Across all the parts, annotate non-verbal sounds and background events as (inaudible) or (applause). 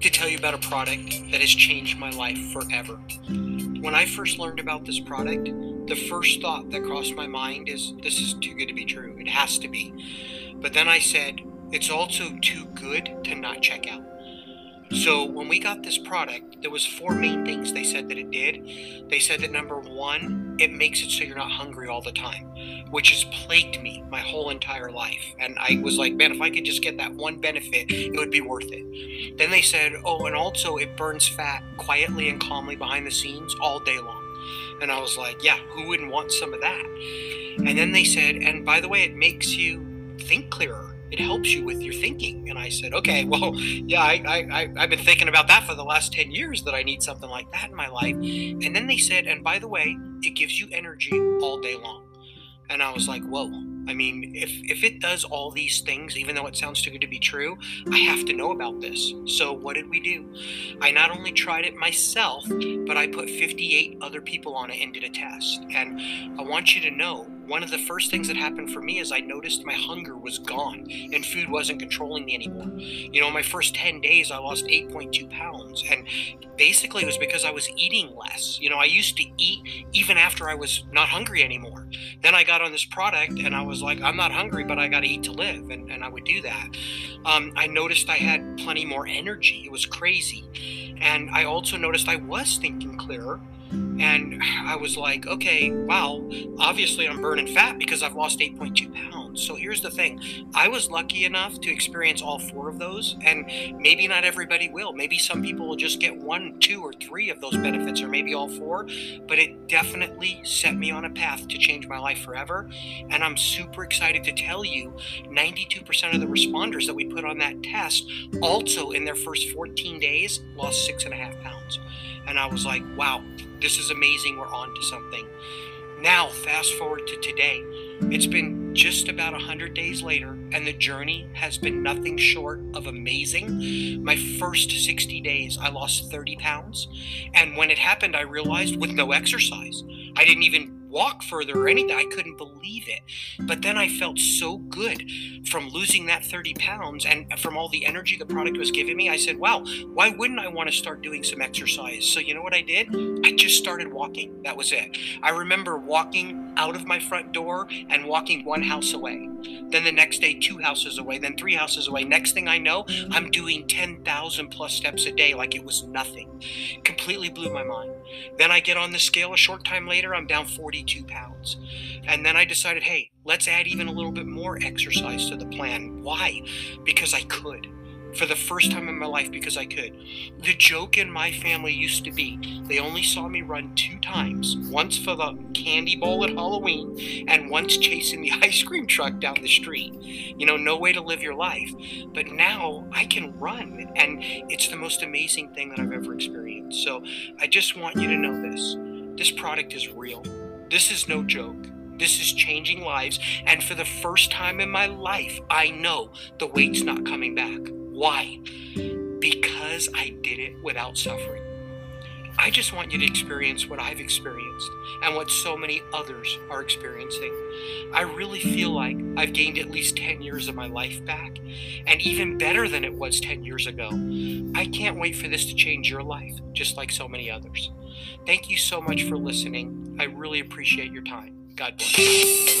to tell you about a product that has changed my life forever. When I first learned about this product, the first thought that crossed my mind is this is too good to be true. It has to be. But then I said, it's also too good to not check out. So when we got this product, there was four main things they said that it did. They said that number one, it makes it so you're not hungry all the time, which has plagued me my whole entire life. And I was like, man, if I could just get that one benefit, it would be worth it. Then they said, oh, and also it burns fat quietly and calmly behind the scenes all day long. And I was like, yeah, who wouldn't want some of that? And then they said, and by the way, it makes you think clearer it helps you with your thinking. And I said, okay, (laughs) well, yeah, I, I, I've been thinking about that for the last 10 years that I need something like that in my life. And then they said, and by the way, it gives you energy all day long. And I was like, whoa. I mean, if, if it does all these things, even though it sounds too good to be true, I have to know about this. So, what did we do? I not only tried it myself, but I put 58 other people on it and did a test. And I want you to know one of the first things that happened for me is I noticed my hunger was gone and food wasn't controlling me anymore. You know, my first 10 days, I lost 8.2 pounds. And basically, it was because I was eating less. You know, I used to eat even after I was not hungry anymore. Then I got on this product and I was like, I'm not hungry, but I got to eat to live. And, and I would do that. Um, I noticed I had plenty more energy. It was crazy. And I also noticed I was thinking clearer and I was like, okay, wow, obviously I'm burning fat because I've lost 8.2 pounds. So here's the thing I was lucky enough to experience all four of those, and maybe not everybody will. Maybe some people will just get one, two, or three of those benefits, or maybe all four, but it definitely set me on a path to change my life forever. And I'm super excited to tell you 92% of the responders that we put on that test also in their first 14 days lost six and a half pounds. And I was like, wow, this is amazing. We're on to something. Now, fast forward to today. It's been just about 100 days later, and the journey has been nothing short of amazing. My first 60 days, I lost 30 pounds. And when it happened, I realized with no exercise, I didn't even walk further or anything. I couldn't believe it. But then I felt so good from losing that 30 pounds and from all the energy the product was giving me. I said, wow, why wouldn't I want to start doing some exercise? So, you know what I did? I just started walking. That was it. I remember walking out of my front door and walking one house away. Then the next day, two houses away, then three houses away. Next thing I know, I'm doing 10,000 plus steps a day like it was nothing. Completely blew my mind. Then I get on the scale a short time later, I'm down 42 pounds. And then I decided, hey, let's add even a little bit more exercise to the plan. Why? Because I could for the first time in my life because I could. The joke in my family used to be they only saw me run two times once for the candy bowl at Halloween and once chasing the (laughs) ice cream truck down the street. You know, no way to live your life. But now I can run, and it's the most amazing thing that I've ever experienced. So I just want you to know this this product is real, this is no joke. This is changing lives. And for the first time in my life, I know the weight's not coming back. Why? Because I did it without suffering. I just want you to experience what I've experienced and what so many others are experiencing. I really feel like I've gained at least 10 years of my life back, and even better than it was 10 years ago. I can't wait for this to change your life, just like so many others. Thank you so much for listening. I really appreciate your time. God bless.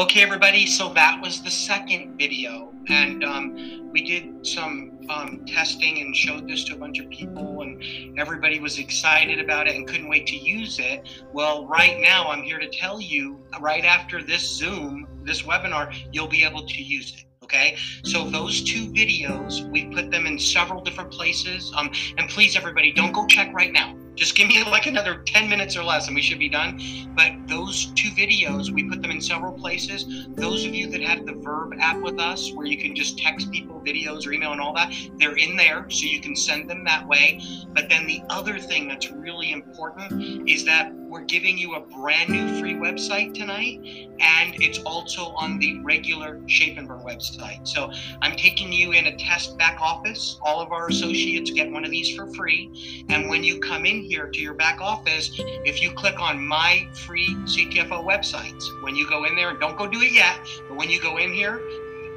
Okay, everybody, so that was the second video, and um, we did some um, testing and showed this to a bunch of people, and everybody was excited about it and couldn't wait to use it. Well, right now, I'm here to tell you, right after this Zoom, this webinar, you'll be able to use it okay? So those two videos we put them in several different places. Um, and please everybody don't go check right now just give me like another 10 minutes or less and we should be done. But those two videos, we put them in several places. Those of you that have the Verb app with us, where you can just text people videos or email and all that, they're in there. So you can send them that way. But then the other thing that's really important is that we're giving you a brand new free website tonight, and it's also on the regular Shape and Burn website. So I'm taking you in a test back office. All of our associates get one of these for free. And when you come in here to your back office, if you click on my free CTFO websites, when you go in there, don't go do it yet, but when you go in here,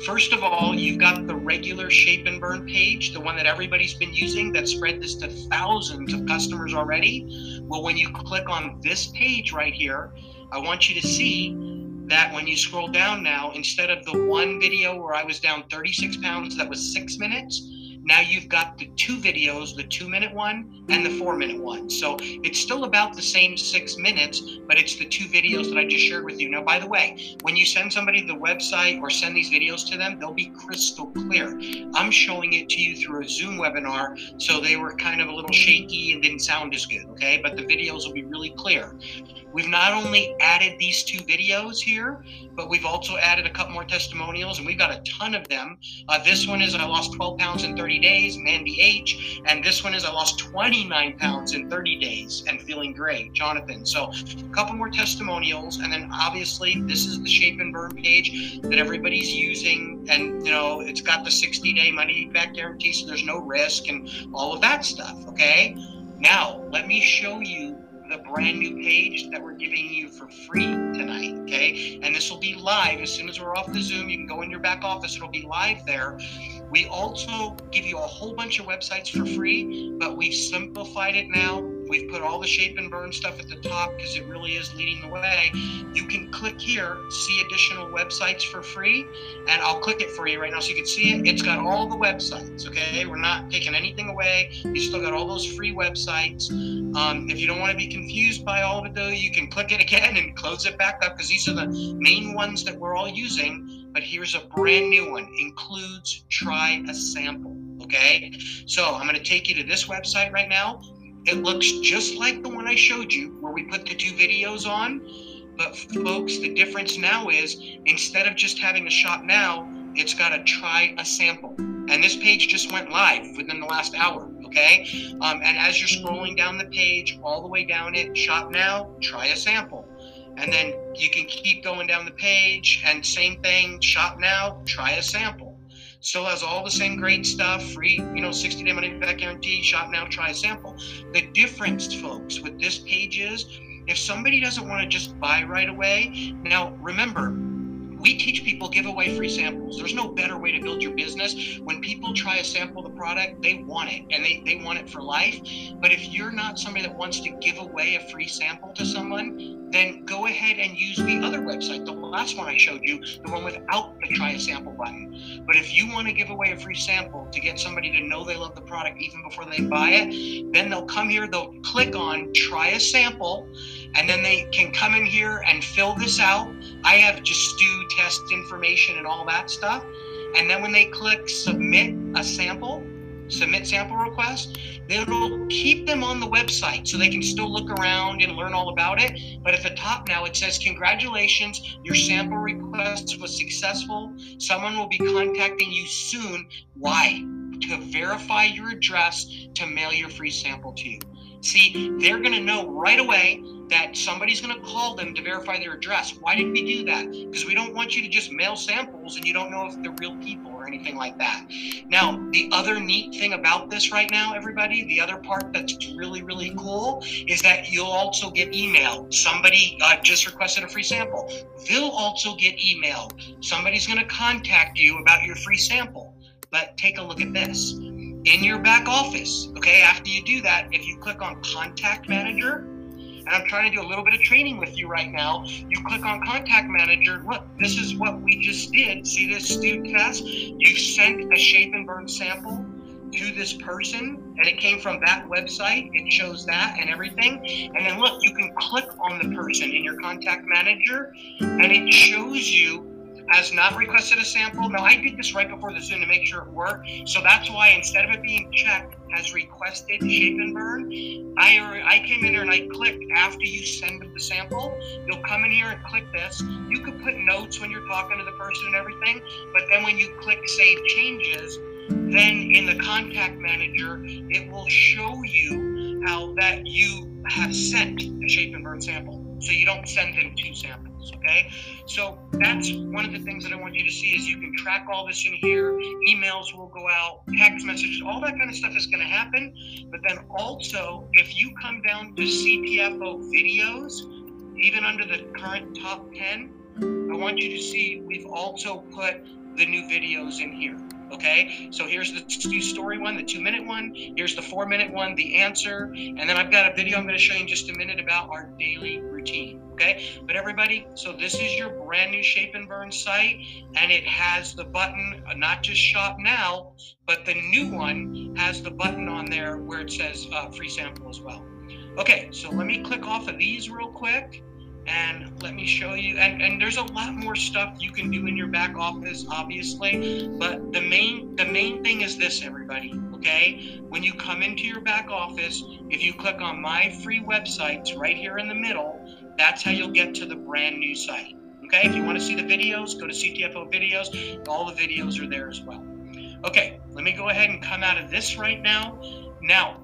First of all, you've got the regular shape and burn page, the one that everybody's been using that spread this to thousands of customers already. Well, when you click on this page right here, I want you to see that when you scroll down now, instead of the one video where I was down 36 pounds that was six minutes, now you've got the two videos, the two minute one and the four minute one. So it's still about the same six minutes, but it's the two videos that I just shared with you. Now, by the way, when you send somebody the website or send these videos to them, they'll be crystal clear. I'm showing it to you through a Zoom webinar, so they were kind of a little shaky and didn't sound as good, okay? But the videos will be really clear. We've not only added these two videos here, but we've also added a couple more testimonials, and we've got a ton of them. Uh, this one is I lost 12 pounds in 30 days, Mandy H, and this one is I lost 29 pounds in 30 days and feeling great, Jonathan. So a couple more testimonials, and then obviously this is the Shape and Burn page that everybody's using, and you know it's got the 60 day money back guarantee, so there's no risk and all of that stuff. Okay. Now let me show you the brand new page that we're giving you for free tonight. Okay. And this will be live as soon as we're off the Zoom. You can go in your back office, it'll be live there. We also give you a whole bunch of websites for free, but we've simplified it now We've put all the shape and burn stuff at the top because it really is leading the way. You can click here, see additional websites for free, and I'll click it for you right now so you can see it. It's got all the websites, okay? We're not taking anything away. You still got all those free websites. Um, if you don't want to be confused by all of it, though, you can click it again and close it back up because these are the main ones that we're all using. But here's a brand new one includes try a sample. Okay, so I'm going to take you to this website right now. It looks just like the one I showed you where we put the two videos on. But folks, the difference now is instead of just having a shop now, it's got a try a sample. And this page just went live within the last hour. Okay. Um, and as you're scrolling down the page, all the way down it, shop now, try a sample. And then you can keep going down the page and same thing, shop now, try a sample. Still has all the same great stuff, free, you know, 60 day money back guarantee, shop now, try a sample. The difference, folks, with this page is if somebody doesn't want to just buy right away, now remember, we teach people give away free samples. There's no better way to build your business. When people try to sample the product, they want it and they, they want it for life. But if you're not somebody that wants to give away a free sample to someone, then go ahead and use the other website, the last one I showed you, the one without the try a sample button. But if you want to give away a free sample to get somebody to know they love the product even before they buy it, then they'll come here, they'll click on try a sample and then they can come in here and fill this out. I have just do test information and all that stuff. And then when they click submit a sample, submit sample request, it'll keep them on the website so they can still look around and learn all about it. But at the top now, it says, Congratulations, your sample request was successful. Someone will be contacting you soon. Why? To verify your address to mail your free sample to you. See, they're going to know right away that somebody's going to call them to verify their address. Why did we do that? Because we don't want you to just mail samples and you don't know if they're real people or anything like that. Now, the other neat thing about this right now, everybody, the other part that's really, really cool is that you'll also get email. Somebody uh, just requested a free sample. They'll also get email. Somebody's going to contact you about your free sample. But take a look at this in your back office. Okay, after you do that, if you click on Contact Manager, and I'm trying to do a little bit of training with you right now, you click on Contact Manager. Look, this is what we just did. See this student test? You sent a shape and burn sample to this person and it came from that website it shows that and everything and then look you can click on the person in your contact manager and it shows you has not requested a sample. Now, I did this right before the Zoom to make sure it worked. So that's why instead of it being checked has requested shape and burn, I, I came in here and I clicked after you send the sample. You'll come in here and click this. You could put notes when you're talking to the person and everything, but then when you click save changes, then in the contact manager, it will show you how that you have sent a shape and burn sample. So you don't send them two samples, okay? So that's one of the things that I want you to see is you can track all this in here. Emails will go out, text messages, all that kind of stuff is going to happen. But then also, if you come down to CTFO videos, even under the current top 10, I want you to see we've also put the new videos in here. Okay, so here's the two story one, the two minute one. Here's the four minute one, the answer. And then I've got a video I'm going to show you in just a minute about our daily routine. Okay, but everybody, so this is your brand new Shape and Burn site, and it has the button, uh, not just shop now, but the new one has the button on there where it says uh, free sample as well. Okay, so let me click off of these real quick and let me show you and, and there's a lot more stuff you can do in your back office obviously but the main the main thing is this everybody okay? When you come into your back office if you click on my free websites right here in the middle that's how you'll get to the brand new site okay? If you want to see the videos go to ctfo videos all the videos are there as well. Okay let me go ahead and come out of this right now. Now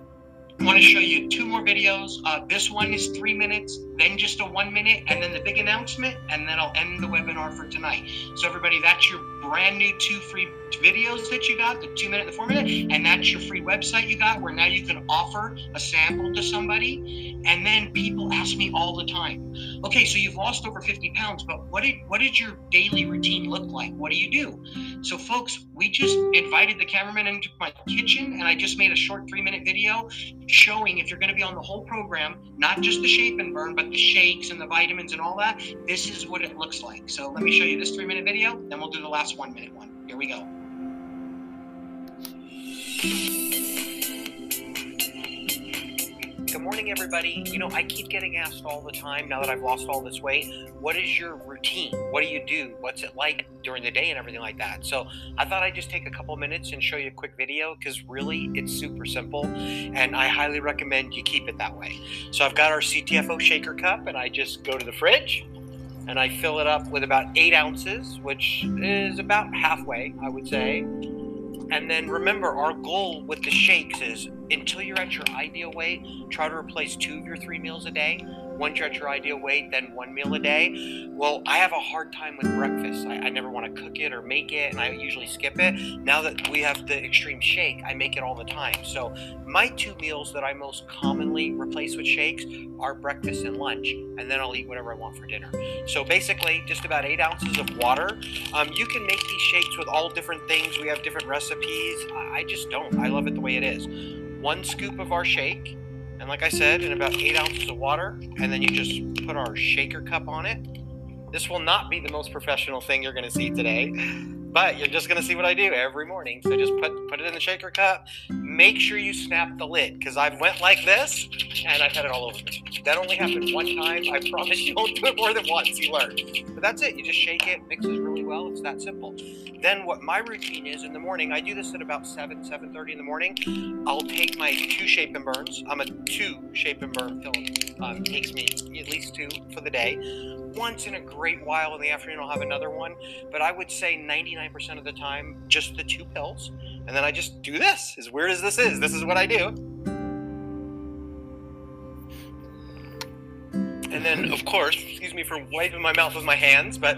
I want to show you two more videos. Uh, this one is three minutes, then just a one minute, and then the big announcement, and then I'll end the webinar for tonight. So everybody, that's your brand new two free videos that you got, the two minute, and the four minute, and that's your free website you got where now you can offer a sample to somebody. And then people ask me all the time, okay, so you've lost over 50 pounds, but what did what did your daily routine look like? What do you do? So folks, we just invited the cameraman into my kitchen and I just made a short three minute video showing if you're going to be on the whole program, not just the shape and burn, but the shakes and the vitamins and all that, this is what it looks like. So let me show you this three minute video, then we'll do the last one minute one. Here we go. Good morning, everybody. You know, I keep getting asked all the time now that I've lost all this weight, what is your routine? What do you do? What's it like during the day and everything like that? So I thought I'd just take a couple minutes and show you a quick video because really it's super simple and I highly recommend you keep it that way. So I've got our CTFO shaker cup and I just go to the fridge and I fill it up with about eight ounces, which is about halfway, I would say. And then remember, our goal with the shakes is until you're at your ideal weight, try to replace two of your three meals a day once you're at your ideal weight, then one meal a day. Well, I have a hard time with breakfast. I, I never want to cook it or make it, and I usually skip it. Now that we have the extreme shake, I make it all the time. So my two meals that I most commonly replace with shakes are breakfast and lunch, and then I'll eat whatever I want for dinner. So basically, just about eight ounces of water. Um, you can make these shakes with all different things. We have different recipes. I just don't. I love it the way it is. One scoop of our shake and like I said, in about eight ounces of water, and then you just put our shaker cup on it. This will not be the most professional thing you're going to see today, but you're just to see what I do every morning. So just put put it in the shaker cup. Make sure you snap the lid because I've went like this and I've had it all over me. That only happened one time. I promise you won't do it more than once. You learn. But that's it. You just shake it, mixes really well. It's that simple. Then what my routine is in the morning, I do this at about 7, 7.30 in the morning. I'll take my two shape and burns. I'm a two shape and burn pill. Um, takes me at least two for the day. Once in a great while in the afternoon, I'll have another one. But I would say 99% of the time, just the two pills. And then I just do this. As weird as this is, this is what I do. And then, of course, excuse me for wiping my mouth with my hands, but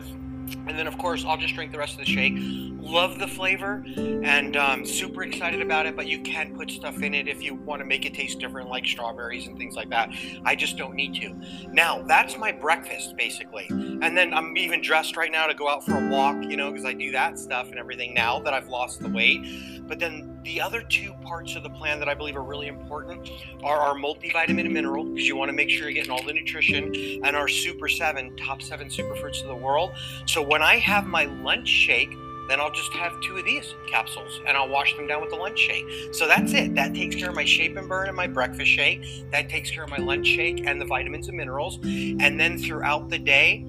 and then, of course, I'll just drink the rest of the shake. Love the flavor and um, super excited about it, but you can put stuff in it if you want to make it taste different, like strawberries and things like that. I just don't need to. Now, that's my breakfast, basically. And then I'm even dressed right now to go out for a walk, you know, because I do that stuff and everything now that I've lost the weight. But then the other two parts of the plan that I believe are really important are our multivitamin and mineral, because you want to make sure you're getting all the nutrition, and our Super 7, top seven superfruits of the world. So when I have my lunch shake, then I'll just have two of these capsules and I'll wash them down with the lunch shake. So that's it. That takes care of my shape and burn and my breakfast shake. That takes care of my lunch shake and the vitamins and minerals. And then throughout the day,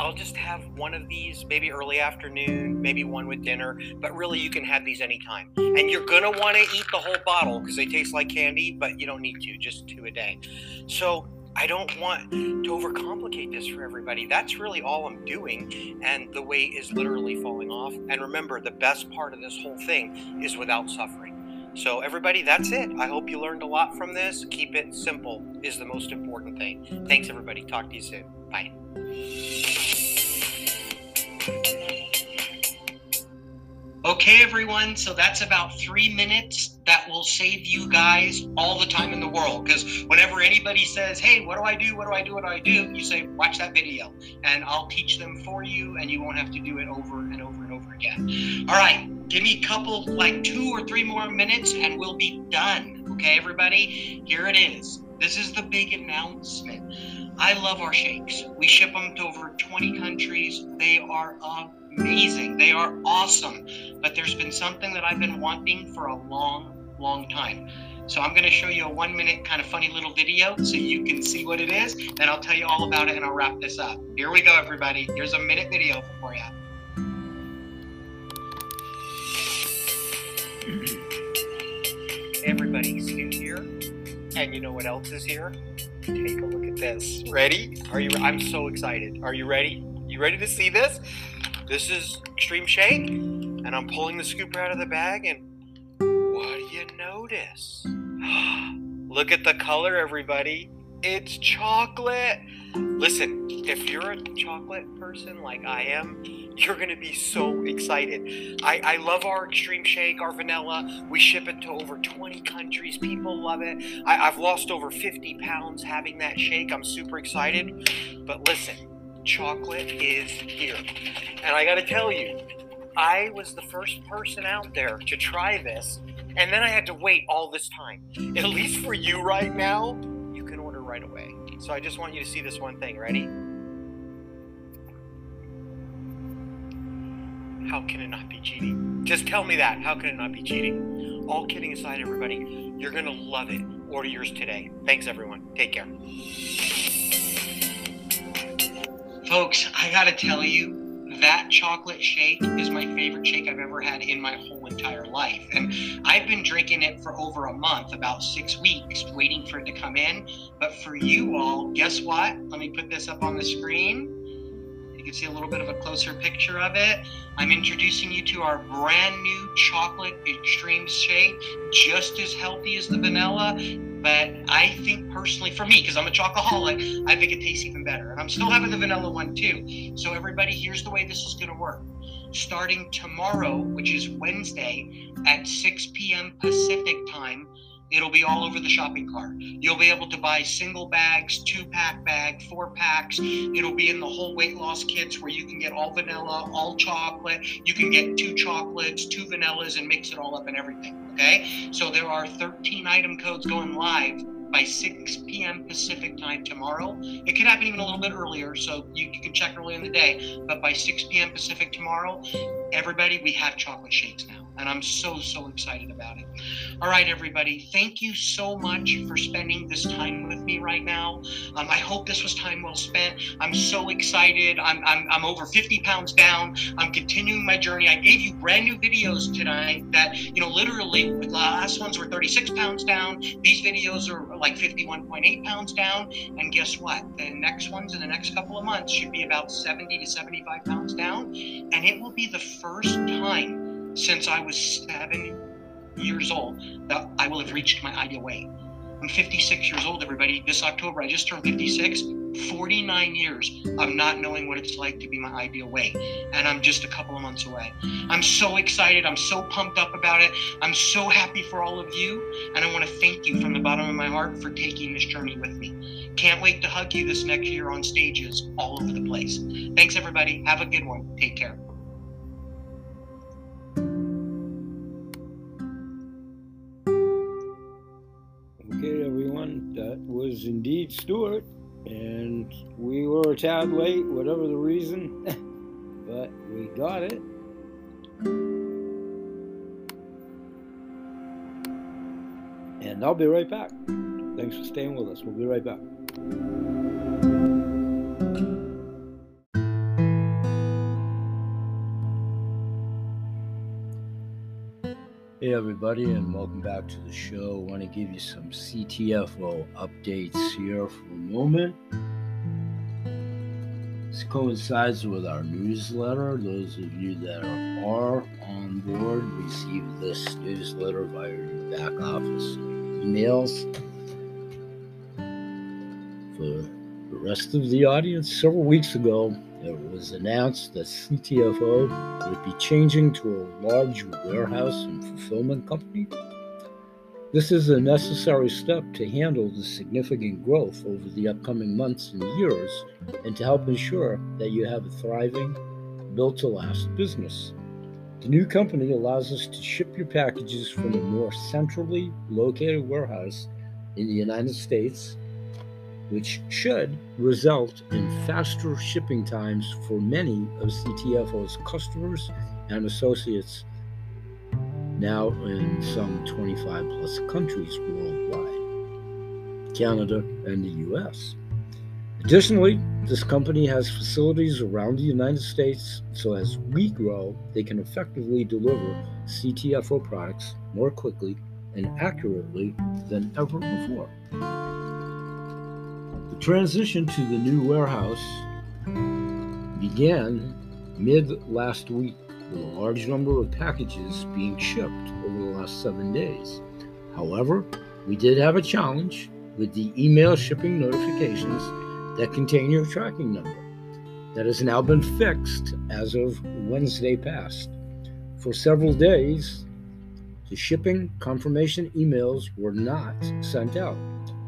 I'll just have one of these maybe early afternoon, maybe one with dinner, but really you can have these anytime. And you're going to want to eat the whole bottle because they taste like candy, but you don't need to, just two a day. So I don't want to overcomplicate this for everybody. That's really all I'm doing. And the weight is literally falling off. And remember, the best part of this whole thing is without suffering. So, everybody, that's it. I hope you learned a lot from this. Keep it simple, is the most important thing. Thanks, everybody. Talk to you soon. Bye. Okay, everyone, so that's about three minutes. That will save you guys all the time in the world. Because whenever anybody says, Hey, what do I do? What do I do? What do I do? You say, Watch that video, and I'll teach them for you, and you won't have to do it over and over and over again. All right, give me a couple, like two or three more minutes, and we'll be done. Okay, everybody? Here it is. This is the big announcement. I love our shakes. We ship them to over 20 countries. They are amazing. They are awesome. But there's been something that I've been wanting for a long, long time. So I'm going to show you a one minute kind of funny little video so you can see what it is. Then I'll tell you all about it and I'll wrap this up. Here we go, everybody. Here's a minute video for you. Everybody's new here. And you know what else is here? Take a look at this. Ready? Are you I'm so excited. Are you ready? You ready to see this? This is Extreme Shake, and I'm pulling the scooper out of the bag, and what do you notice? (gasps) Look at the color, everybody. It's chocolate. Listen, if you're a chocolate person like I am, you're going to be so excited. I, I love our Extreme Shake, our vanilla. We ship it to over 20 countries. People love it. I, I've lost over 50 pounds having that shake. I'm super excited. But listen, chocolate is here. And I got to tell you, I was the first person out there to try this, and then I had to wait all this time. At least for you right now, you can order right away. So I just want you to see this one thing. Ready? How can it not be cheating? Just tell me that. How can it not be cheating? All kidding aside, everybody, you're going to love it. Order yours today. Thanks, everyone. Take care. Folks, I gotta tell you, that chocolate shake is my favorite shake I've ever had in my whole entire life. And I've been drinking it for over a month, about six weeks, waiting for it to come in. But for you all, guess what? Let me put this up on the screen. Can see a little bit of a closer picture of it. I'm introducing you to our brand new chocolate extreme shake, just as healthy as the vanilla, but I think personally, for me, because I'm a chocoholic, I think it tastes even better. And I'm still having the vanilla one too. So, everybody, here's the way this is going to work. Starting tomorrow, which is Wednesday at 6 p.m. Pacific time, It'll be all over the shopping cart. You'll be able to buy single bags, two pack bag, four packs. It'll be in the whole weight loss kits where you can get all vanilla, all chocolate. You can get two chocolates, two vanillas, and mix it all up and everything. Okay? So there are 13 item codes going live by 6 p.m. Pacific time tomorrow. It could happen even a little bit earlier, so you, you, can check early in the day. But by 6 p.m. Pacific tomorrow, everybody, we have chocolate shakes now and I'm so, so excited about it. All right, everybody, thank you so much for spending this time with me right now. Um, I hope this was time well spent. I'm so excited. I'm, I'm, I'm over 50 pounds down. I'm continuing my journey. I gave you brand new videos tonight that, you know, literally the last ones were 36 pounds down. These videos are like 51.8 pounds down. And guess what? The next ones in the next couple of months should be about 70 to 75 pounds down. And it will be the first time since I was seven years old that I will have reached my ideal weight. I'm 56 years old, everybody. This October, I just turned 56. 49 years of not knowing what it's like to be my ideal weight. And I'm just a couple of months away. I'm so excited. I'm so pumped up about it. I'm so happy for all of you. And I want to thank you from the bottom of my heart for taking this journey with me. Can't wait to hug you this next year on stages all over the place. Thanks, everybody. Have a good one. Take care. Was indeed Stuart, and we were a tad late, whatever the reason, (laughs) but we got it. And I'll be right back. Thanks for staying with us. We'll be right back. Hey, everybody, and welcome back to the show. I want to give you some CTFO updates here for a moment. This coincides with our newsletter. Those of you that are on board receive this newsletter via your back office emails. For the rest of the audience, several weeks ago, it was announced that CTFO would be changing to a large warehouse and fulfillment company. This is a necessary step to handle the significant growth over the upcoming months and years and to help ensure that you have a thriving, built to last business. The new company allows us to ship your packages from a more centrally located warehouse in the United States which should result in faster shipping times for many of CTFO's customers and associates now in some 25 plus countries worldwide, Canada and the US. Additionally, this company has facilities around the United States, so as we grow, they can effectively deliver CTFO products more quickly and accurately than ever before transition to the new warehouse began mid last week with a large number of packages being shipped over the last seven days. However, we did have a challenge with the email shipping notifications that contain your tracking number. That has now been fixed as of Wednesday past. For several days, the shipping confirmation emails were not sent out.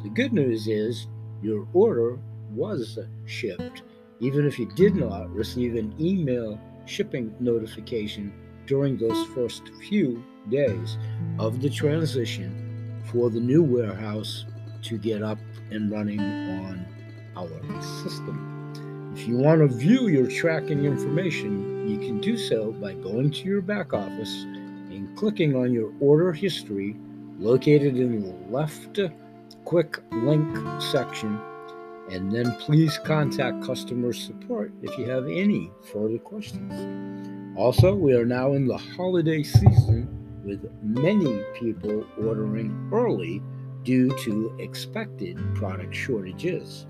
The good news is your order was shipped, even if you did not receive an email shipping notification during those first few days of the transition for the new warehouse to get up and running on our system. If you want to view your tracking information, you can do so by going to your back office and clicking on your order history located in the left quick link section, and then please contact customer support if you have any further questions. Also, we are now in the holiday season with many people ordering early due to expected product shortages.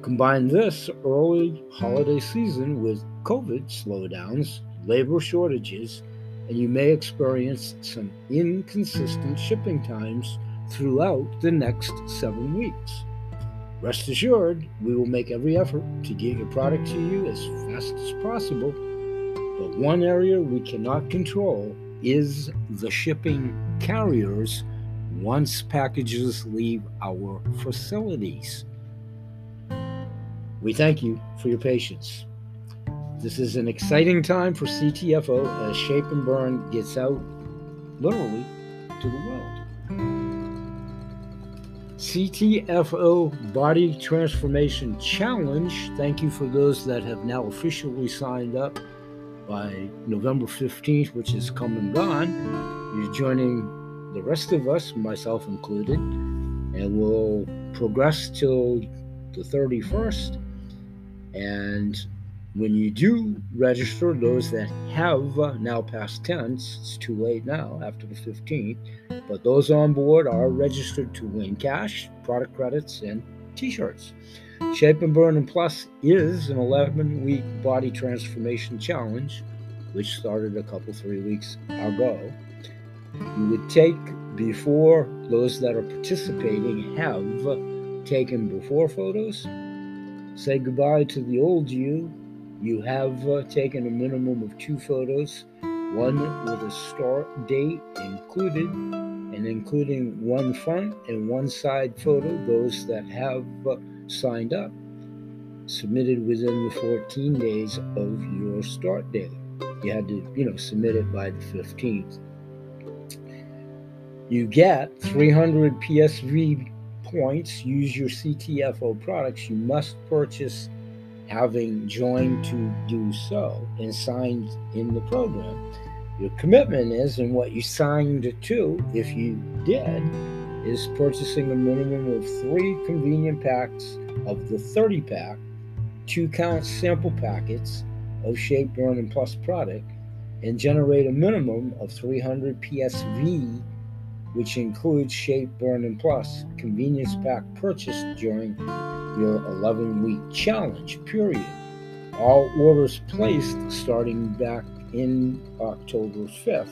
Combine this early holiday season with COVID slowdowns, labor shortages, and you may experience some inconsistent shipping times throughout the next seven weeks. Rest assured, we will make every effort to get your product to you as fast as possible. But one area we cannot control is the shipping carriers once packages leave our facilities. We thank you for your patience. This is an exciting time for CTFO as Shape and Burn gets out literally to the world. CTFO Body Transformation Challenge. Thank you for those that have now officially signed up by November 15th, which is come and gone. You're joining the rest of us, myself included, and we'll progress till the 31st. And when you do register, those that have now past tense, it's too late now after the 15th, but those on board are registered to win cash, product credits, and t shirts. Shape and Burn and Plus is an 11 week body transformation challenge, which started a couple, three weeks ago. You would take before those that are participating have taken before photos, say goodbye to the old you you have uh, taken a minimum of two photos, one with a start date included, and including one front and one side photo, those that have uh, signed up, submitted within the 14 days of your start date. You had to, you know, submit it by the 15th. You get 300 PSV points. Use your CTFO products. You must purchase having joined to do so and signed in the program. Your commitment is, and what you signed to, if you did, is purchasing a minimum of three convenient packs of the 30 pack, two count sample packets of Shape Burn and Plus product, and generate a minimum of 300 PSV, which includes Shape Burn and Plus convenience pack purchased during your 11 week challenge period. all orders placed starting back in October 5th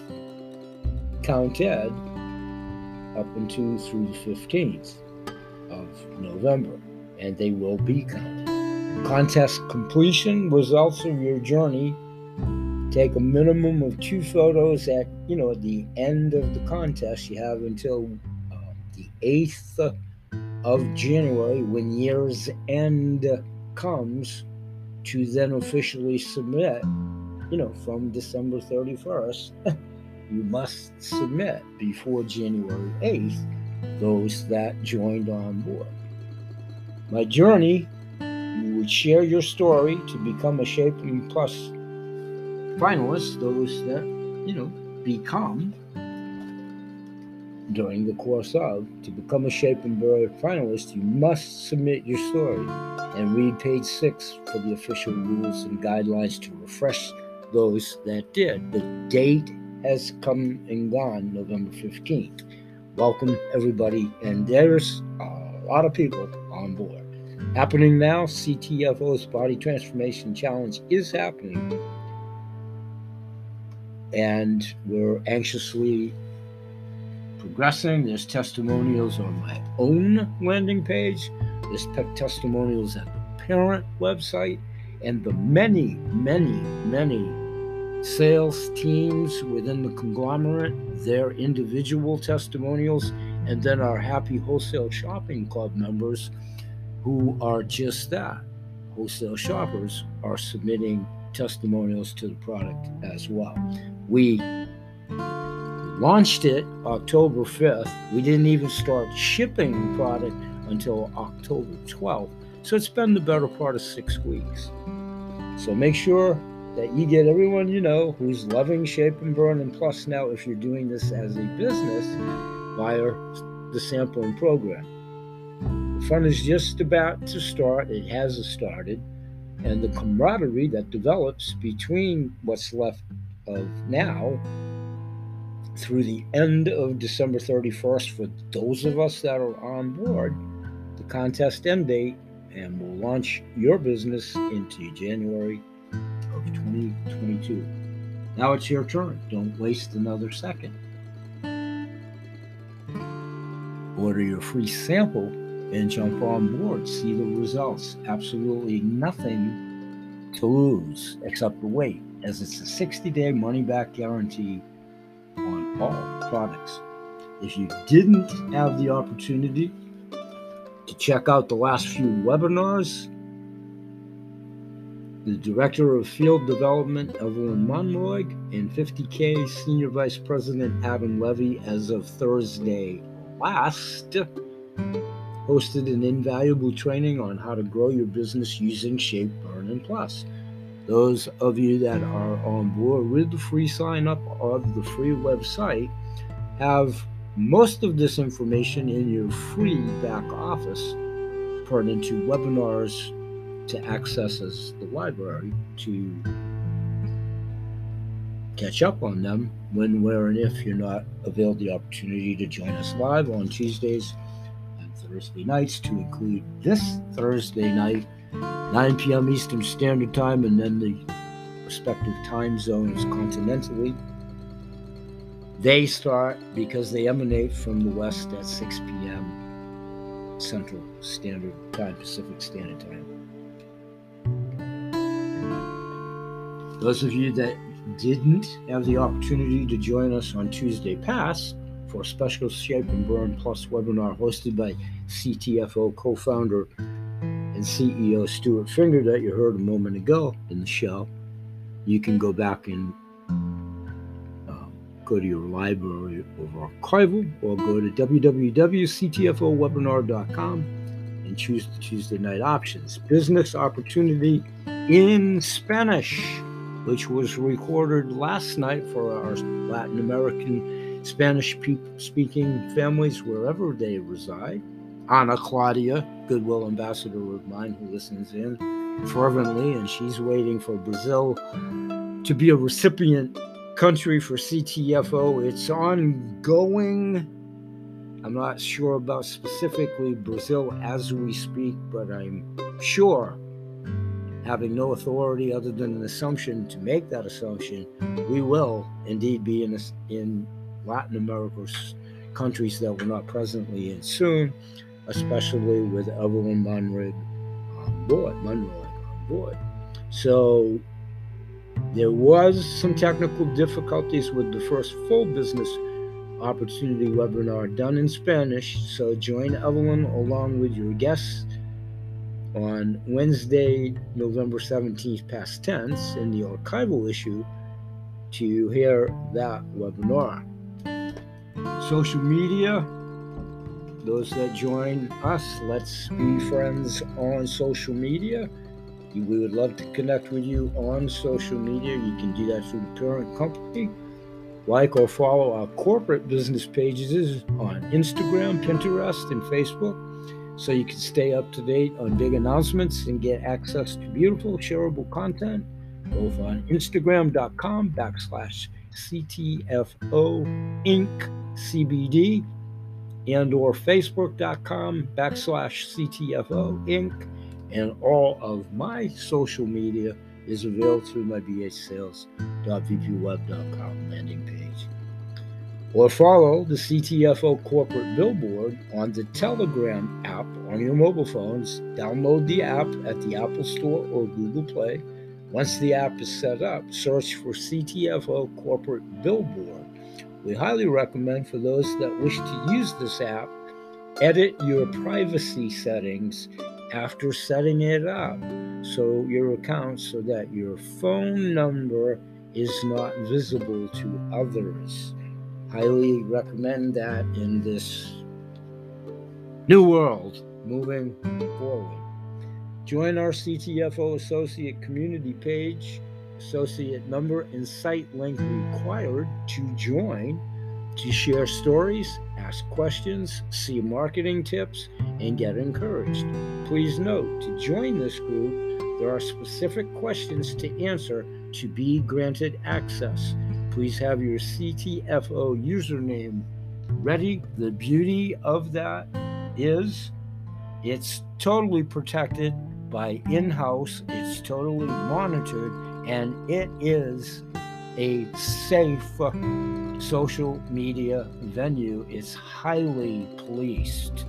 counted up until through the 15th of November, and they will be counted. Contest completion results of your journey. Take a minimum of two photos at you know the end of the contest. You have until uh, the 8th of January when year's end comes to then officially submit, you know, from December 31st, (laughs) you must submit before January 8th those that joined on board. My journey, you would share your story to become a Shaping Plus finalist, those that, you know, become during the course of. To become a Shape and Burn finalist, you must submit your story and read page six for the official rules and guidelines to refresh those that did. The date has come and gone, November 15th. Welcome, everybody, and there's a lot of people on board. Happening now, CTFO's Body Transformation Challenge is happening, and we're anxiously progressing. There's testimonials on my own landing page. There's testimonials at the parent website and the many, many, many sales teams within the conglomerate, their individual testimonials, and then our Happy Wholesale Shopping Club members who are just that. Wholesale shoppers are submitting testimonials to the product as well. We launched it October 5th. We didn't even start shipping product until October 12th. So it's been the better part of six weeks. So make sure that you get everyone you know who's loving Shape and Burn and Plus now if you're doing this as a business via the sampling program. The fun is just about to start. It has started. And the camaraderie that develops between what's left of now through the end of December 31st for those of us that are on board, the contest end date, and we'll launch your business into January of 2022. Now it's your turn. Don't waste another second. Order your free sample and jump on board. See the results. Absolutely nothing to lose except the wait, as it's a 60 day money back guarantee on all products. If you didn't have the opportunity to check out the last few webinars, the Director of Field Development, Evelyn Monroy, and 50K Senior Vice President Adam Levy, as of Thursday last, hosted an invaluable training on how to grow your business using Shape, Burn, and Plus. Those of you that are on board with the free sign up of the free website have most of this information in your free back office turned into webinars to access as the library to catch up on them when, where, and if you're not availed the opportunity to join us live on Tuesdays and Thursday nights, to include this Thursday night 9 p.m. Eastern Standard Time, and then the respective time zones continentally. They start because they emanate from the West at 6 p.m. Central Standard Time, Pacific Standard Time. Those of you that didn't have the opportunity to join us on Tuesday past for a special Shape and Burn Plus webinar hosted by CTFO co founder and CEO Stuart Finger that you heard a moment ago in the show, you can go back and um, go to your library of archival or go to www.ctfowebinar.com and choose the Tuesday night options. Business opportunity in Spanish, which was recorded last night for our Latin American Spanish speaking families wherever they reside. Ana Claudia, Goodwill ambassador of mine who listens in fervently, and she's waiting for Brazil to be a recipient country for CTFO. It's ongoing. I'm not sure about specifically Brazil as we speak, but I'm sure having no authority other than an assumption to make that assumption, we will indeed be in, in Latin America's countries that we're not presently in soon, especially with Evelyn Monrig um, on board, Monroy um, on board. So there was some technical difficulties with the first full business opportunity webinar done in Spanish. So join Evelyn along with your guests on Wednesday, November 17th, past tense, in the archival issue to hear that webinar. Social media, those that join us, let's be friends on social media. We would love to connect with you on social media. You can do that through the parent company. Like or follow our corporate business pages on Instagram, Pinterest, and Facebook so you can stay up to date on big announcements and get access to beautiful, shareable content both on Instagram.com backslash CTFO Inc. CBD and or Facebook.com backslash CTFO Inc. And all of my social media is available through my bhsales.vpweb.com landing page or follow the CTFO corporate billboard on the Telegram app on your mobile phones. Download the app at the Apple Store or Google Play. Once the app is set up, search for CTFO corporate billboard. We highly recommend for those that wish to use this app, edit your privacy settings after setting it up so your account so that your phone number is not visible to others. Highly recommend that in this new world. Moving forward. Join our CTFO Associate Community page, associate number and site link required to join to share stories, ask questions, see marketing tips, and get encouraged. Please note to join this group, there are specific questions to answer to be granted access please have your CTFO username ready. The beauty of that is it's totally protected by in house, it's totally monitored, and it is a safe social media venue. It's highly policed.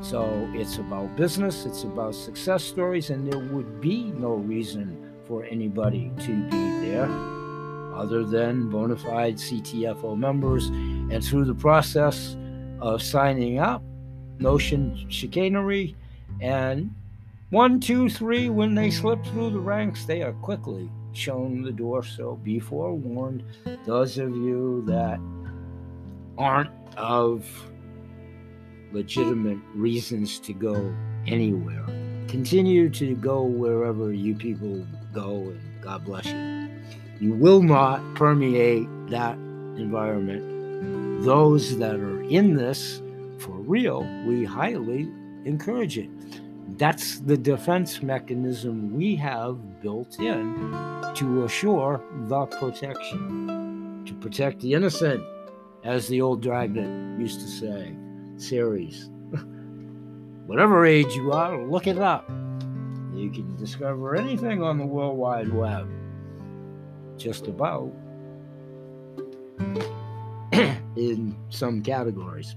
So it's about business, it's about success stories, and there would be no reason for anybody to be there other than bona fide CTFO members. And through the process of signing up, Notion chicanery, and one, two, three, when they slip through the ranks, they are quickly shown the door. So be forewarned, those of you that aren't of legitimate reasons to go anywhere. Continue to go wherever you people go, and God bless you. You will not permeate that environment. Those that are in this for real, we highly encourage it. That's the defense mechanism we have built in to assure the protection, to protect the innocent, as the old Dragnet used to say. Series. (laughs) Whatever age you are, look it up. You can discover anything on the World Wide Web just about (clears throat) in some categories.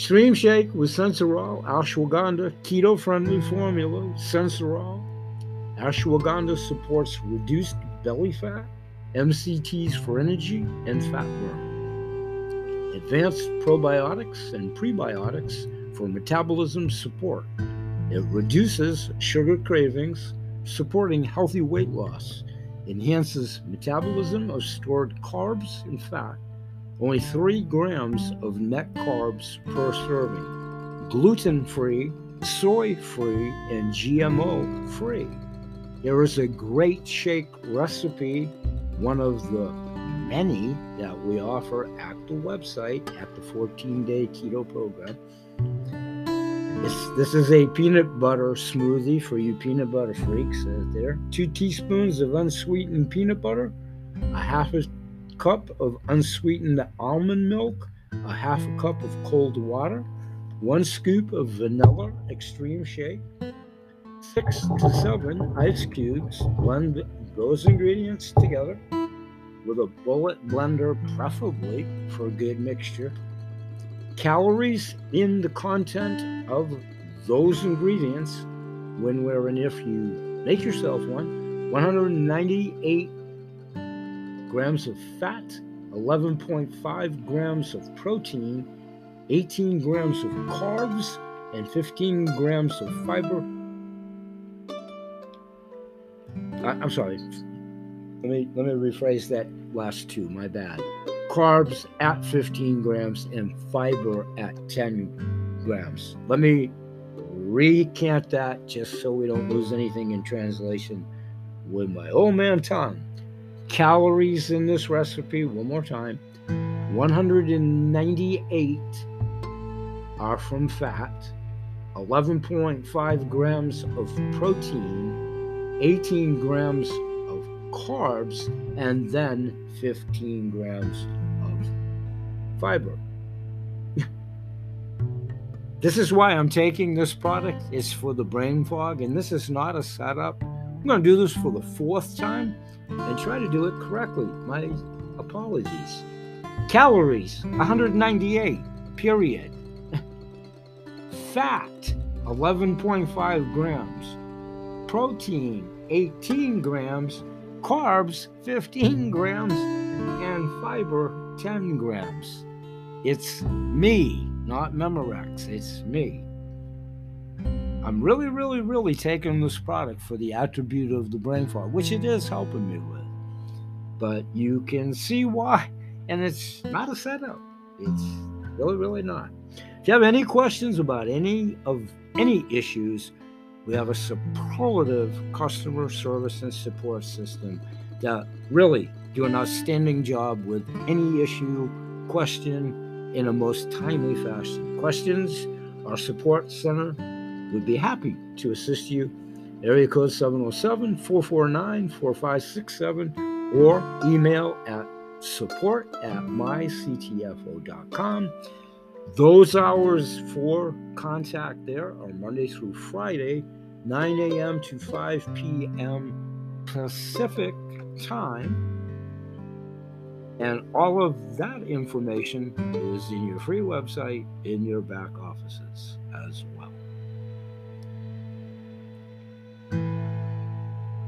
Extreme Shake with Sensoril, ashwagandha, keto friendly formula, Sensoril. Ashwagandha supports reduced belly fat, MCTs for energy, and fat burn. Advanced probiotics and prebiotics for metabolism support. It reduces sugar cravings, supporting healthy weight loss enhances metabolism of stored carbs and fat. Only 3 grams of net carbs per serving. Gluten free, soy free, and GMO free. There is a great shake recipe, one of the many that we offer at the website at the 14 day keto program. This, this is a peanut butter smoothie for you peanut butter freaks out there. Two teaspoons of unsweetened peanut butter, a half a cup of unsweetened almond milk, a half a cup of cold water, one scoop of vanilla extreme shake, six to seven ice cubes. Blend those ingredients together with a bullet blender, preferably for a good mixture. Calories in the content of those ingredients, when, where, and if you make yourself one 198 grams of fat, 11.5 grams of protein, 18 grams of carbs, and 15 grams of fiber. I, am sorry. Let me let me rephrase that last two. My bad. Carbs at 15 grams and fiber at 10 grams. Let me recant that just so we don't lose anything in translation with my old man tongue. Calories in this recipe, one more time 198 are from fat, 11.5 grams of protein, 18 grams of carbs, and then 15 grams of fiber. (laughs) this is why I'm taking this product. It's for the brain fog, and this is not a setup. I'm going to do this for the fourth time and try to do it correctly. My apologies. Calories 198, period. (laughs) Fat 11.5 grams. Protein 18 grams. Carbs 15 grams. And fiber 10 grams. It's me, not Memorex. It's me. I'm really, really, really taking this product for the attribute of the brain fog, which it is helping me with. But you can see why. And it's not a setup. It's really, really not. If you have any questions about any of any issues, we have a superlative customer service and support system that really do an outstanding job with any issue, question in a most timely fashion. Questions, our support center would be happy to assist you. Area code 707 449 4567 or email at support at myctfo.com. Those hours for contact there are Monday through Friday, 9 a.m. to 5 p.m. Pacific time. And all of that information is in your free website in your back offices as well.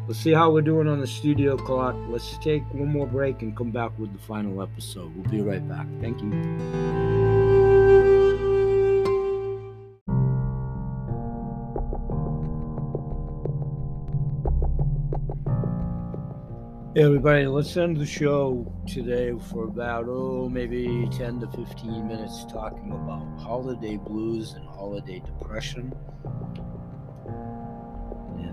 Let's see how we're doing on the studio clock. Let's take one more break and come back with the final episode. We'll be right back. Thank you. Hey everybody, let's end the show today for about, oh, maybe 10 to 15 minutes talking about holiday blues and holiday depression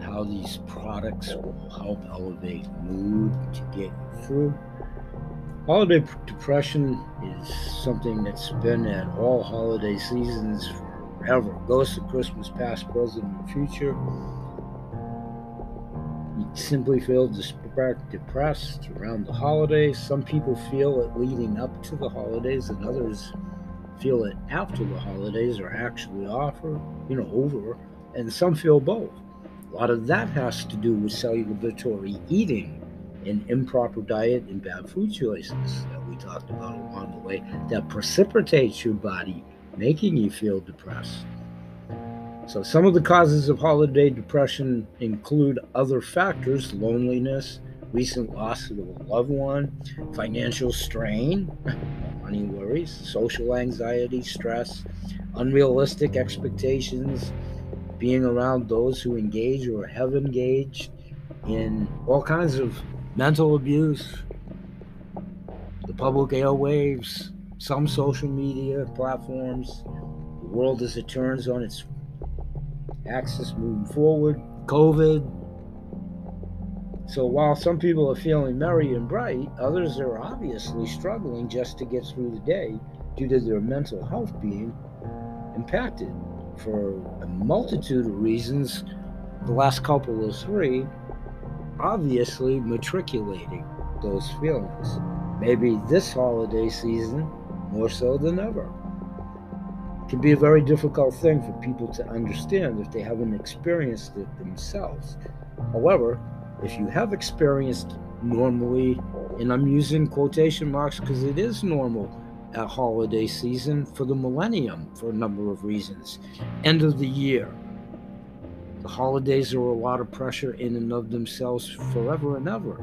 how these products will help elevate mood to get through. Holiday depression is something that's been at all holiday seasons forever. Goes to Christmas, past, present, and future. You simply feel depressed around the holidays. Some people feel it leading up to the holidays, and others feel it after the holidays are actually offer, you know, over, and some feel both. A lot of that has to do with celebratory eating and improper diet and bad food choices that we talked about along the way that precipitates your body, making you feel depressed. So, some of the causes of holiday depression include other factors loneliness, recent loss of a loved one, financial strain, (laughs) money worries, social anxiety, stress, unrealistic expectations, being around those who engage or have engaged in all kinds of mental abuse, the public airwaves, some social media platforms, the world as it turns on its axis moving forward, COVID. So while some people are feeling merry and bright, others are obviously struggling just to get through the day due to their mental health being impacted for a multitude of reasons, the last couple of three, obviously matriculating those feelings. Maybe this holiday season more so than ever. It can be a very difficult thing for people to understand if they haven't experienced it themselves. However, if you have experienced normally, and I'm using quotation marks because it is normal at holiday season for the millennium for a number of reasons. End of the year. The holidays are a lot of pressure in and of themselves forever and ever.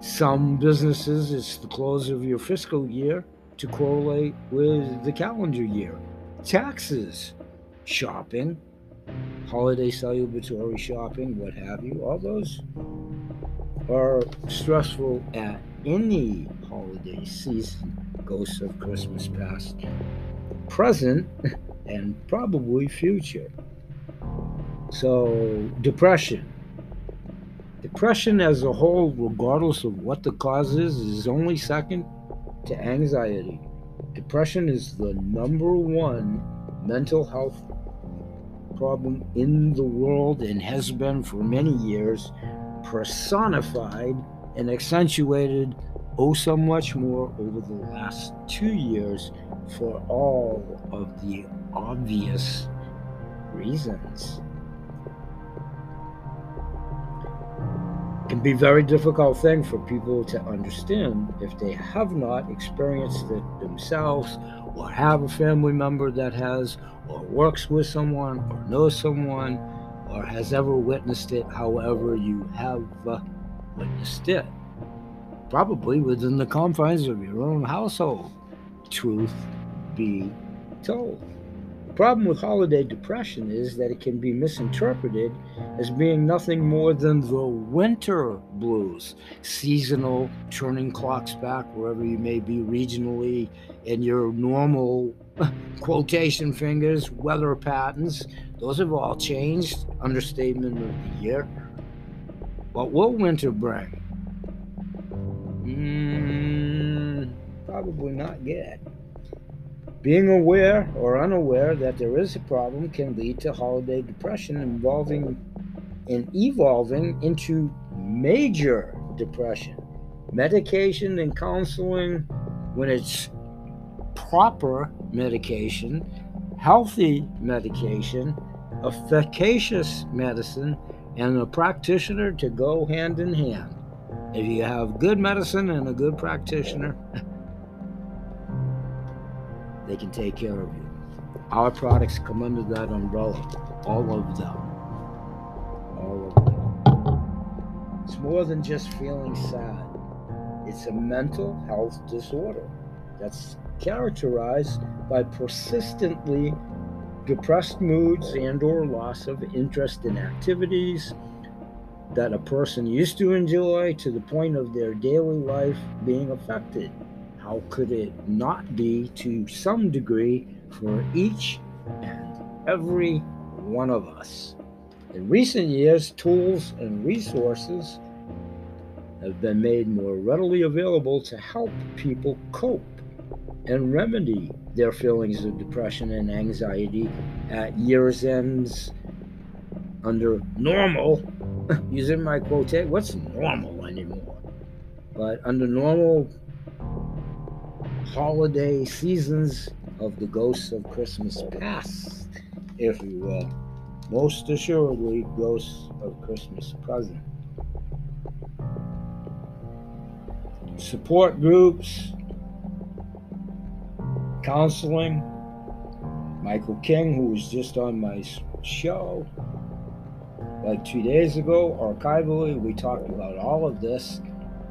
Some businesses, it's the close of your fiscal year to correlate with the calendar year. Taxes, shopping, holiday celebratory shopping, what have you, all those are stressful at any holiday season. Ghosts of Christmas past, present, and probably future. So, depression. Depression as a whole, regardless of what the cause is, is only second to anxiety. Depression is the number one mental health problem in the world and has been for many years personified and accentuated oh so much more over the last two years for all of the obvious reasons. It can be a very difficult thing for people to understand if they have not experienced it themselves or have a family member that has or works with someone or knows someone or has ever witnessed it however you have uh, witnessed it probably within the confines of your own household. Truth be told. The problem with holiday depression is that it can be misinterpreted as being nothing more than the winter blues, seasonal, turning clocks back wherever you may be regionally, and your normal (laughs) quotation fingers, weather patterns. Those have all changed, understatement of the year. But What will winter bring? Mm, probably not yet. Being aware or unaware that there is a problem can lead to holiday depression involving and evolving into major depression. Medication and counseling, when it's proper medication, healthy medication, efficacious medicine, and a practitioner to go hand in hand. If you have good medicine and a good practitioner, they can take care of you. Our products come under that umbrella, all of them. All of them. It's more than just feeling sad. It's a mental health disorder that's characterized by persistently depressed moods and or loss of interest in activities that a person used to enjoy to the point of their daily life being affected. How could it not be to some degree for each and every one of us? In recent years, tools and resources have been made more readily available to help people cope and remedy their feelings of depression and anxiety at year's ends under normal (laughs) using my quote, what's normal anymore? But under normal holiday seasons of the ghosts of Christmas past, if you will, most assuredly ghosts of Christmas present. Support groups, counseling. Michael King, who was just on my show, like two days ago, archivally. We talked about all of this.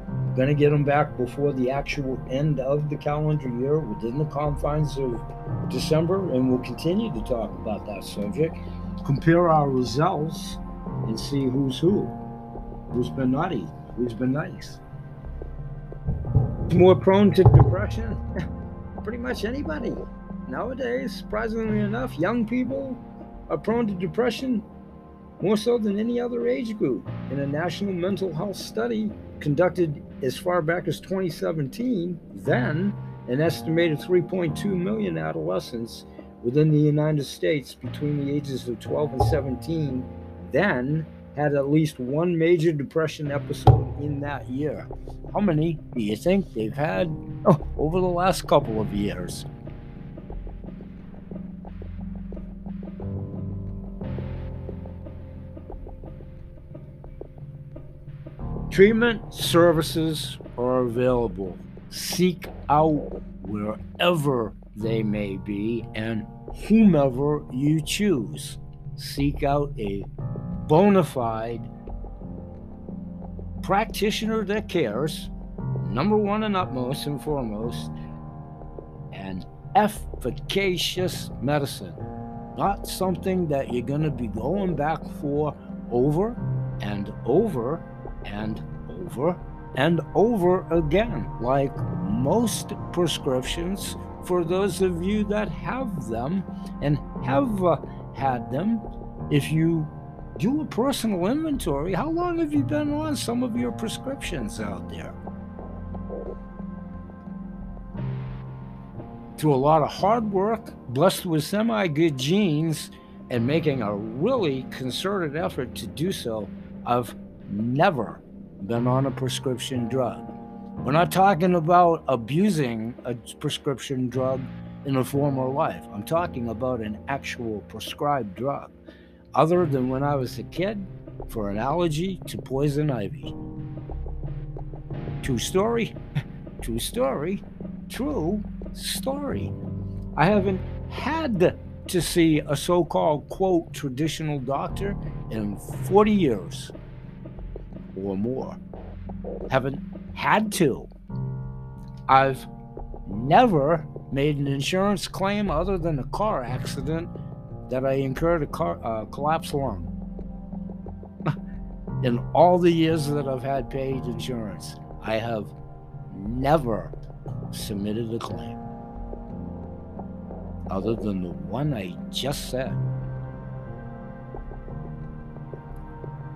We're going to get them back before the actual end of the calendar year within the confines of December, and we'll continue to talk about that subject. Compare our results and see who's who, who's been naughty, who's been nice. More prone to depression? (laughs) Pretty much anybody. Nowadays, surprisingly enough, young people are prone to depression more so than any other age group. In a national mental health study conducted as far back as 2017, then an estimated 3.2 million adolescents within the United States between the ages of 12 and 17 then had at least one major depression episode in that year. How many do you think they've had oh, over the last couple of years? Treatment services are available. Seek out wherever they may be and whomever you choose. Seek out a bona fide practitioner that cares, number one and utmost and foremost, and efficacious medicine. Not something that you're going to be going back for over and over and over and over again, like most prescriptions for those of you that have them and have uh, had them. If you do a personal inventory, how long have you been on some of your prescriptions out there? Through a lot of hard work, blessed with semi good genes, and making a really concerted effort to do so, I've never been on a prescription drug. We're not talking about abusing a prescription drug in a former life. I'm talking about an actual prescribed drug, other than when I was a kid for an allergy to poison ivy. True story, (laughs) true story, true story. I haven't had to see a so called, quote, traditional doctor in 40 years or more. Haven't had to. I've never made an insurance claim other than a car accident that I incurred a car uh, collapsed lung. (laughs) In all the years that I've had paid insurance, I have never submitted a claim other than the one I just said.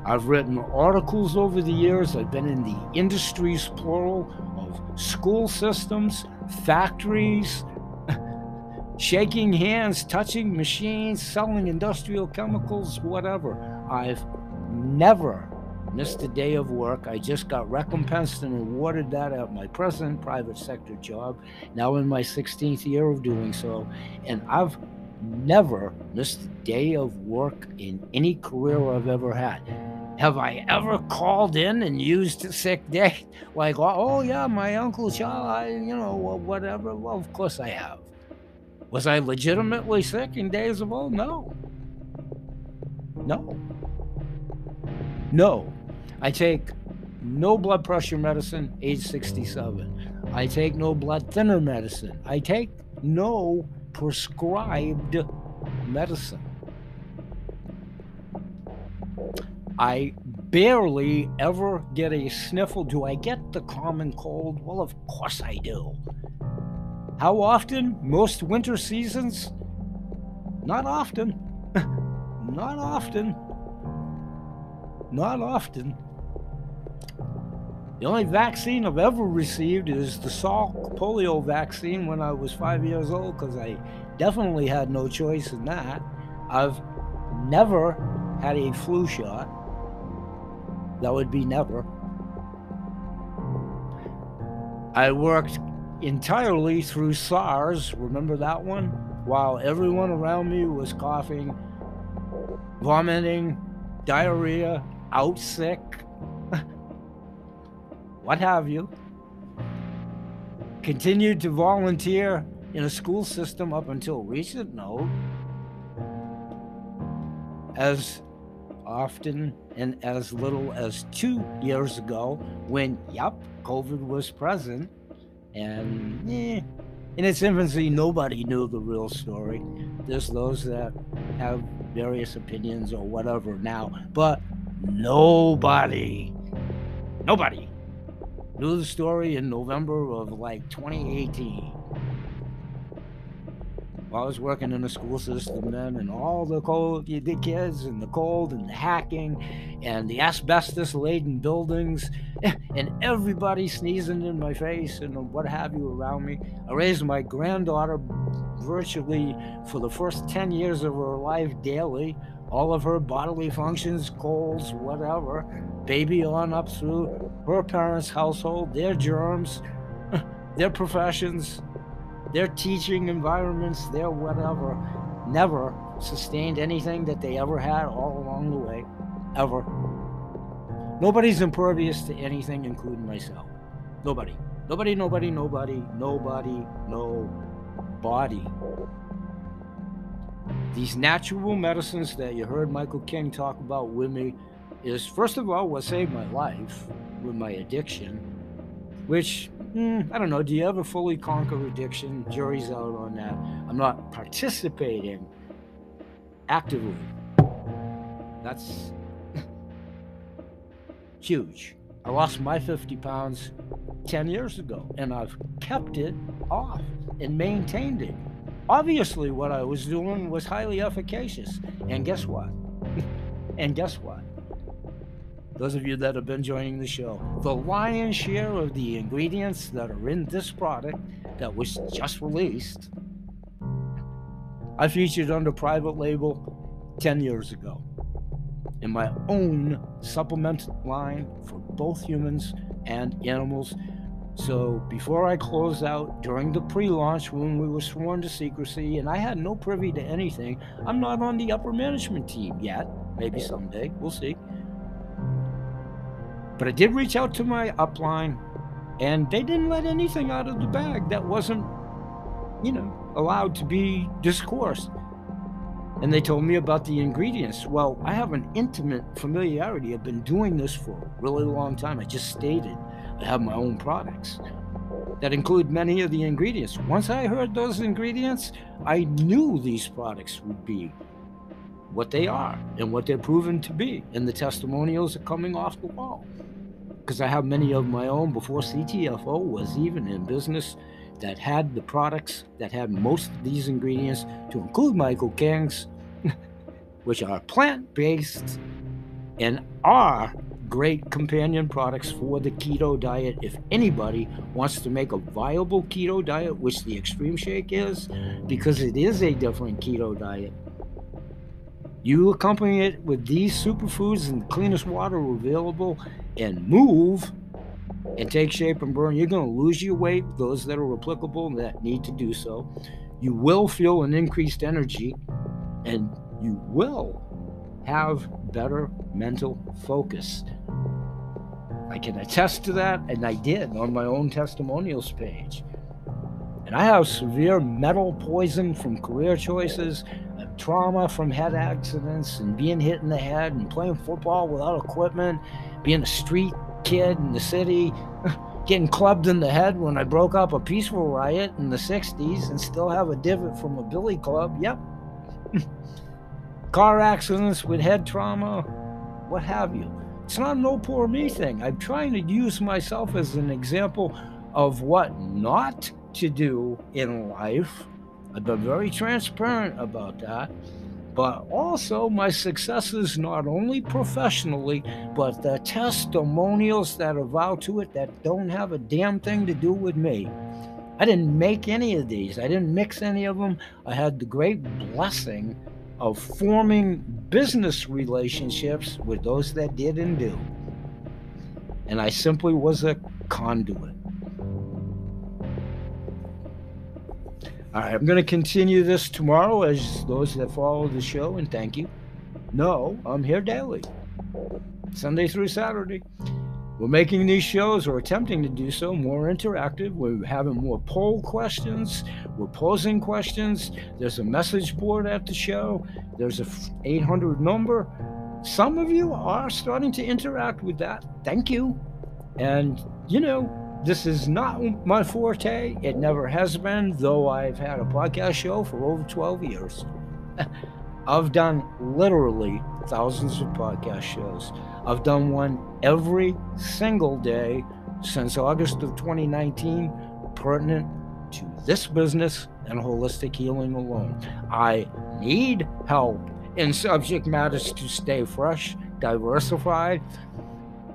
I've written articles over the years. I've been in the industries, plural, of school systems, factories, (laughs) shaking hands, touching machines, selling industrial chemicals, whatever. I've never missed a day of work. I just got recompensed and awarded that at my present private sector job, now in my 16th year of doing so. And I've never missed a day of work in any career I've ever had. Have I ever called in and used a sick day? (laughs) Like, oh, oh, yeah, my Uncle Charlie, you know, whatever. Well, of course I have. Was I legitimately sick in days of old? No. No. No. I take no blood pressure medicine, age 67. I take no blood thinner medicine. I take no prescribed medicine. I barely ever get a sniffle. Do I get the common cold? Well, of course I do. How often? Most winter seasons? Not often. (laughs) Not often. Not often. The only vaccine I've ever received is the Salk polio vaccine when I was five years old because I definitely had no choice in that. I've never had a flu shot. That would be never. I worked entirely through SARS, remember that one? While everyone around me was coughing, vomiting, diarrhea, out sick, what have you. Continued to volunteer in a school system up until recent note. As often and as little as two years ago when, yep, COVID was present. And eh, in its infancy, nobody knew the real story. There's those that have various opinions or whatever now, but nobody, nobody knew the story in November of like 2018. I was working in the school system then, and all the cold, the kids, and the cold, and the hacking, and the asbestos laden buildings, (laughs) and everybody sneezing in my face and what have you around me. I raised my granddaughter virtually for the first 10 years of her life daily, all of her bodily functions, colds, whatever, baby on up through her parents' household, their germs, (laughs) their professions their teaching environments, their whatever, never sustained anything that they ever had all along the way, ever. Nobody's impervious to anything, including myself. Nobody. Nobody, nobody, nobody, nobody, nobody. These natural medicines that you heard Michael King talk about with me is, first of all, what saved my life with my addiction, which, mm, I don't know, do you ever fully conquer addiction? Jury's out on that. I'm not participating actively. That's (laughs) huge. I lost my 50 pounds 10 years ago, and I've kept it off and maintained it. Obviously, what I was doing was highly efficacious. And guess what? (laughs) and guess what? Those of you that have been joining the show, the lion's share of the ingredients that are in this product that was just released, I featured under private label 10 years ago in my own supplement line for both humans and animals. So before I close out during the pre launch when we were sworn to secrecy and I had no privy to anything, I'm not on the upper management team yet. Maybe someday. We'll see. But I did reach out to my upline and they didn't let anything out of the bag that wasn't, you know, allowed to be discoursed and they told me about the ingredients. Well, I have an intimate familiarity. I've been doing this for a really long time. I just stated have my own products that include many of the ingredients. Once I heard those ingredients, I knew these products would be what they are and what they're proven to be. And the testimonials are coming off the wall. Because I have many of my own before CTFO was even in business that had the products that had most of these ingredients, to include Michael King's (laughs) which are plant based and are great companion products for the keto diet if anybody wants to make a viable keto diet, which the Extreme Shake is, because it is a different keto diet. You accompany it with these superfoods and the cleanest water available and move and take shape and burn. You're going to lose your weight, those that are applicable that need to do so. You will feel an increased energy and you will have better mental focus. I can attest to that, and I did on my own testimonials page. And I have severe metal poison from career choices, trauma from head accidents, and being hit in the head, and playing football without equipment, being a street kid in the city, (laughs) getting clubbed in the head when I broke up a peaceful riot in the 60s, and still have a divot from a billy club. Yep. (laughs) car accidents with head trauma, what have you. It's not no poor me thing. I'm trying to use myself as an example of what not to do in life. I've been very transparent about that. But also my successes, not only professionally, but the testimonials that are avow to it that don't have a damn thing to do with me. I didn't make any of these. I didn't mix any of them. I had the great blessing of forming business relationships with those that did and do. And I simply was a conduit. All right, I'm going to continue this tomorrow as those that follow the show, and thank you. No, I'm here daily, Sunday through Saturday. We're making these shows, or attempting to do so, more interactive. We're having more poll questions. We're posing questions. There's a message board at the show. There's a 800 number. Some of you are starting to interact with that. Thank you. And, you know, this is not my forte. It never has been, though I've had a podcast show for over 12 years. (laughs) I've done literally thousands of podcast shows. I've done one every single day since August of 2019, pertinent to this business and holistic healing alone. I need help in subject matters to stay fresh, diversified.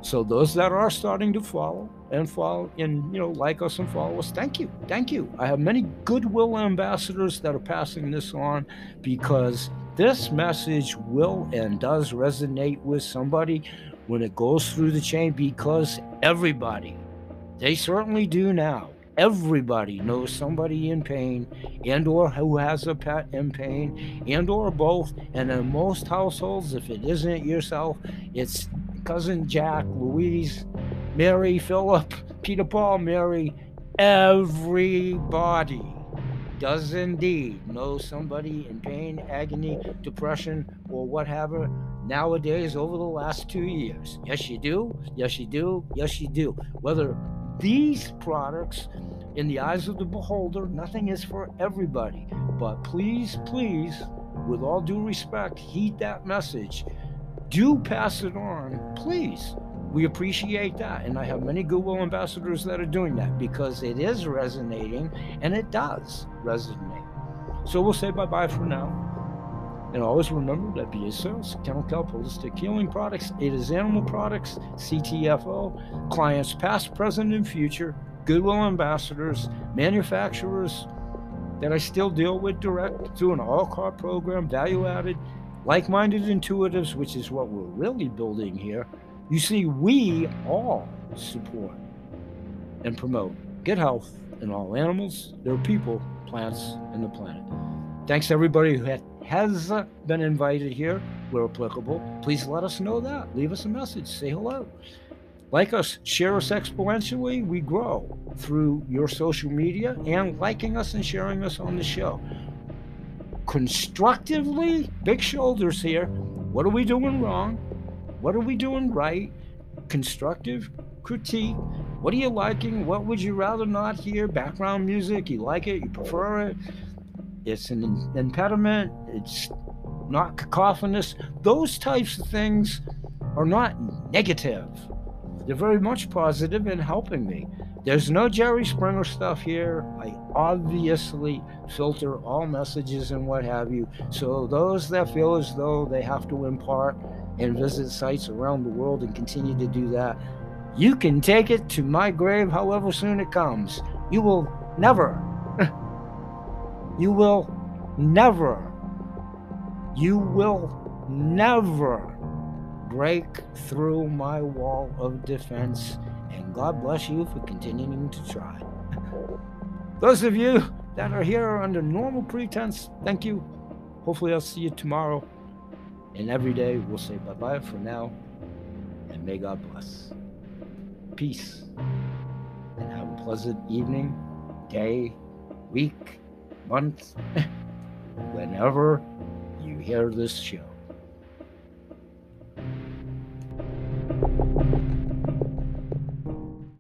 So those that are starting to follow and follow and you know like us and follow us, thank you, thank you. I have many goodwill ambassadors that are passing this on because this message will and does resonate with somebody when it goes through the chain because everybody, they certainly do now, everybody knows somebody in pain and or who has a pet in pain and or both. And in most households if it isn't yourself it's cousin Jack, Louise, Mary, Philip, Peter Paul, Mary, everybody does indeed know somebody in pain, agony, depression, or whatever nowadays over the last two years. Yes, you do. Yes, you do. Yes, you do. Whether these products, in the eyes of the beholder, nothing is for everybody. But please, please, with all due respect, heed that message. Do pass it on, please. We appreciate that. And I have many Goodwill ambassadors that are doing that because it is resonating and it does resonate. So we'll say bye bye for now. And always remember that Sales, Kennel Kelp Holistic Healing Products, it is Animal Products, CTFO, clients past, present, and future, Goodwill ambassadors, manufacturers that I still deal with direct through an all car program, value added, like minded intuitives, which is what we're really building here. You see, we all support and promote good health in all animals, their people, plants, and the planet. Thanks to everybody who has been invited here, where applicable. Please let us know that. Leave us a message. Say hello. Like us, share us exponentially. We grow through your social media and liking us and sharing us on the show. Constructively, big shoulders here. What are we doing wrong? What are we doing right? Constructive critique. What are you liking? What would you rather not hear? Background music, you like it, you prefer it. It's an impediment, it's not cacophonous. Those types of things are not negative. They're very much positive in helping me. There's no Jerry Springer stuff here. I obviously filter all messages and what have you. So those that feel as though they have to impart and visit sites around the world and continue to do that, you can take it to my grave however soon it comes. You will never, (laughs) you will never, you will never break through my wall of defense. And God bless you for continuing to try. (laughs) Those of you that are here under normal pretense, thank you. Hopefully, I'll see you tomorrow. And every day we'll say bye bye for now. And may God bless. Peace. And have a pleasant evening, day, week, month, (laughs) whenever you hear this show.